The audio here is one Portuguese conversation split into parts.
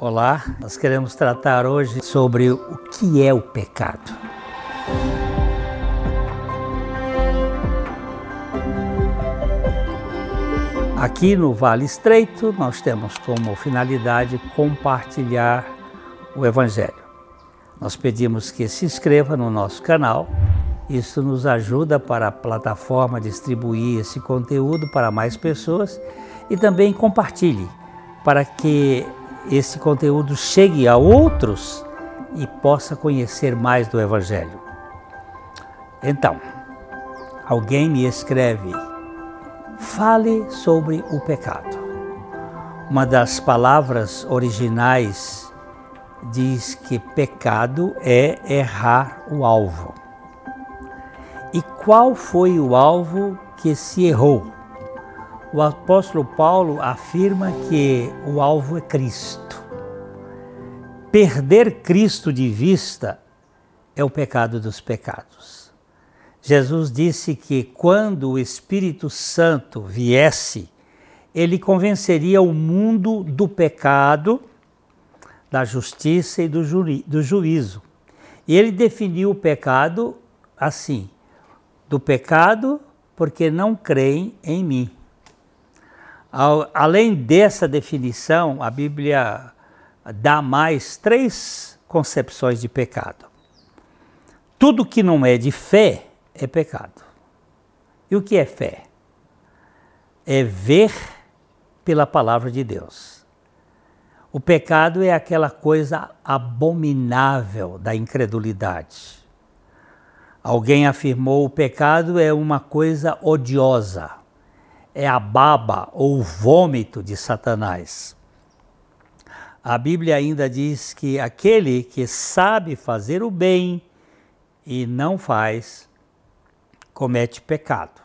Olá, nós queremos tratar hoje sobre o que é o pecado. Aqui no Vale Estreito, nós temos como finalidade compartilhar o Evangelho. Nós pedimos que se inscreva no nosso canal, isso nos ajuda para a plataforma distribuir esse conteúdo para mais pessoas e também compartilhe para que esse conteúdo chegue a outros e possa conhecer mais do Evangelho. Então, alguém me escreve, fale sobre o pecado. Uma das palavras originais diz que pecado é errar o alvo. E qual foi o alvo que se errou? O apóstolo Paulo afirma que o alvo é Cristo. Perder Cristo de vista é o pecado dos pecados. Jesus disse que quando o Espírito Santo viesse, ele convenceria o mundo do pecado, da justiça e do, ju do juízo. E ele definiu o pecado assim: do pecado porque não creem em mim. Além dessa definição, a Bíblia dá mais três concepções de pecado. Tudo que não é de fé é pecado. E o que é fé? É ver pela palavra de Deus. O pecado é aquela coisa abominável da incredulidade. Alguém afirmou o pecado é uma coisa odiosa é a baba ou vômito de Satanás. A Bíblia ainda diz que aquele que sabe fazer o bem e não faz, comete pecado.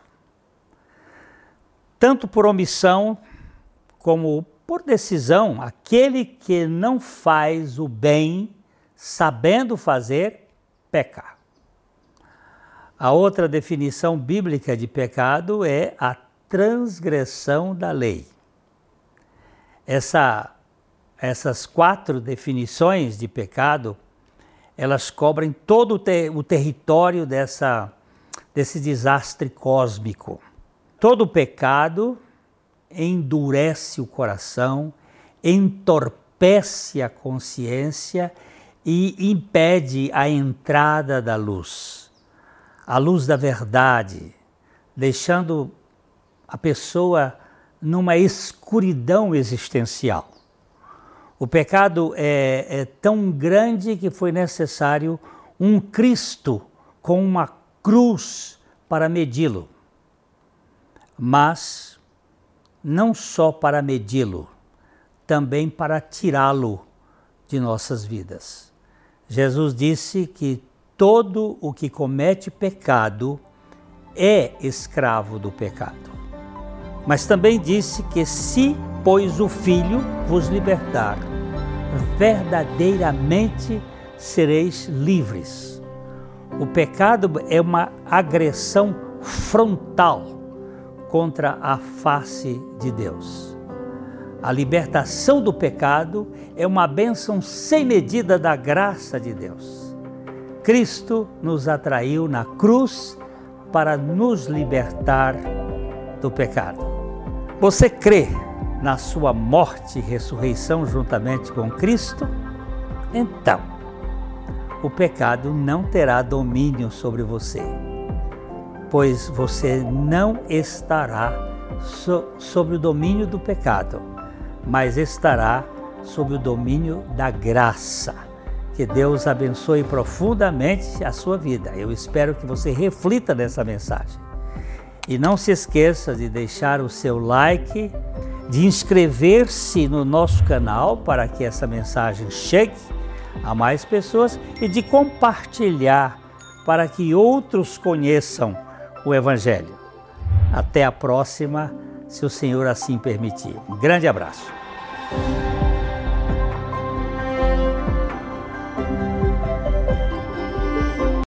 Tanto por omissão como por decisão, aquele que não faz o bem sabendo fazer, peca. A outra definição bíblica de pecado é a transgressão da lei. Essa, essas quatro definições de pecado, elas cobrem todo o, ter, o território dessa, desse desastre cósmico. Todo pecado endurece o coração, entorpece a consciência e impede a entrada da luz, a luz da verdade, deixando a pessoa numa escuridão existencial. O pecado é, é tão grande que foi necessário um Cristo com uma cruz para medi-lo. Mas não só para medi-lo, também para tirá-lo de nossas vidas. Jesus disse que todo o que comete pecado é escravo do pecado. Mas também disse que se, pois, o Filho vos libertar, verdadeiramente sereis livres. O pecado é uma agressão frontal contra a face de Deus. A libertação do pecado é uma bênção sem medida da graça de Deus. Cristo nos atraiu na cruz para nos libertar do pecado. Você crê na sua morte e ressurreição juntamente com Cristo? Então, o pecado não terá domínio sobre você, pois você não estará so sob o domínio do pecado, mas estará sob o domínio da graça. Que Deus abençoe profundamente a sua vida. Eu espero que você reflita nessa mensagem. E não se esqueça de deixar o seu like, de inscrever-se no nosso canal para que essa mensagem chegue a mais pessoas e de compartilhar para que outros conheçam o Evangelho. Até a próxima, se o Senhor assim permitir. Um grande abraço.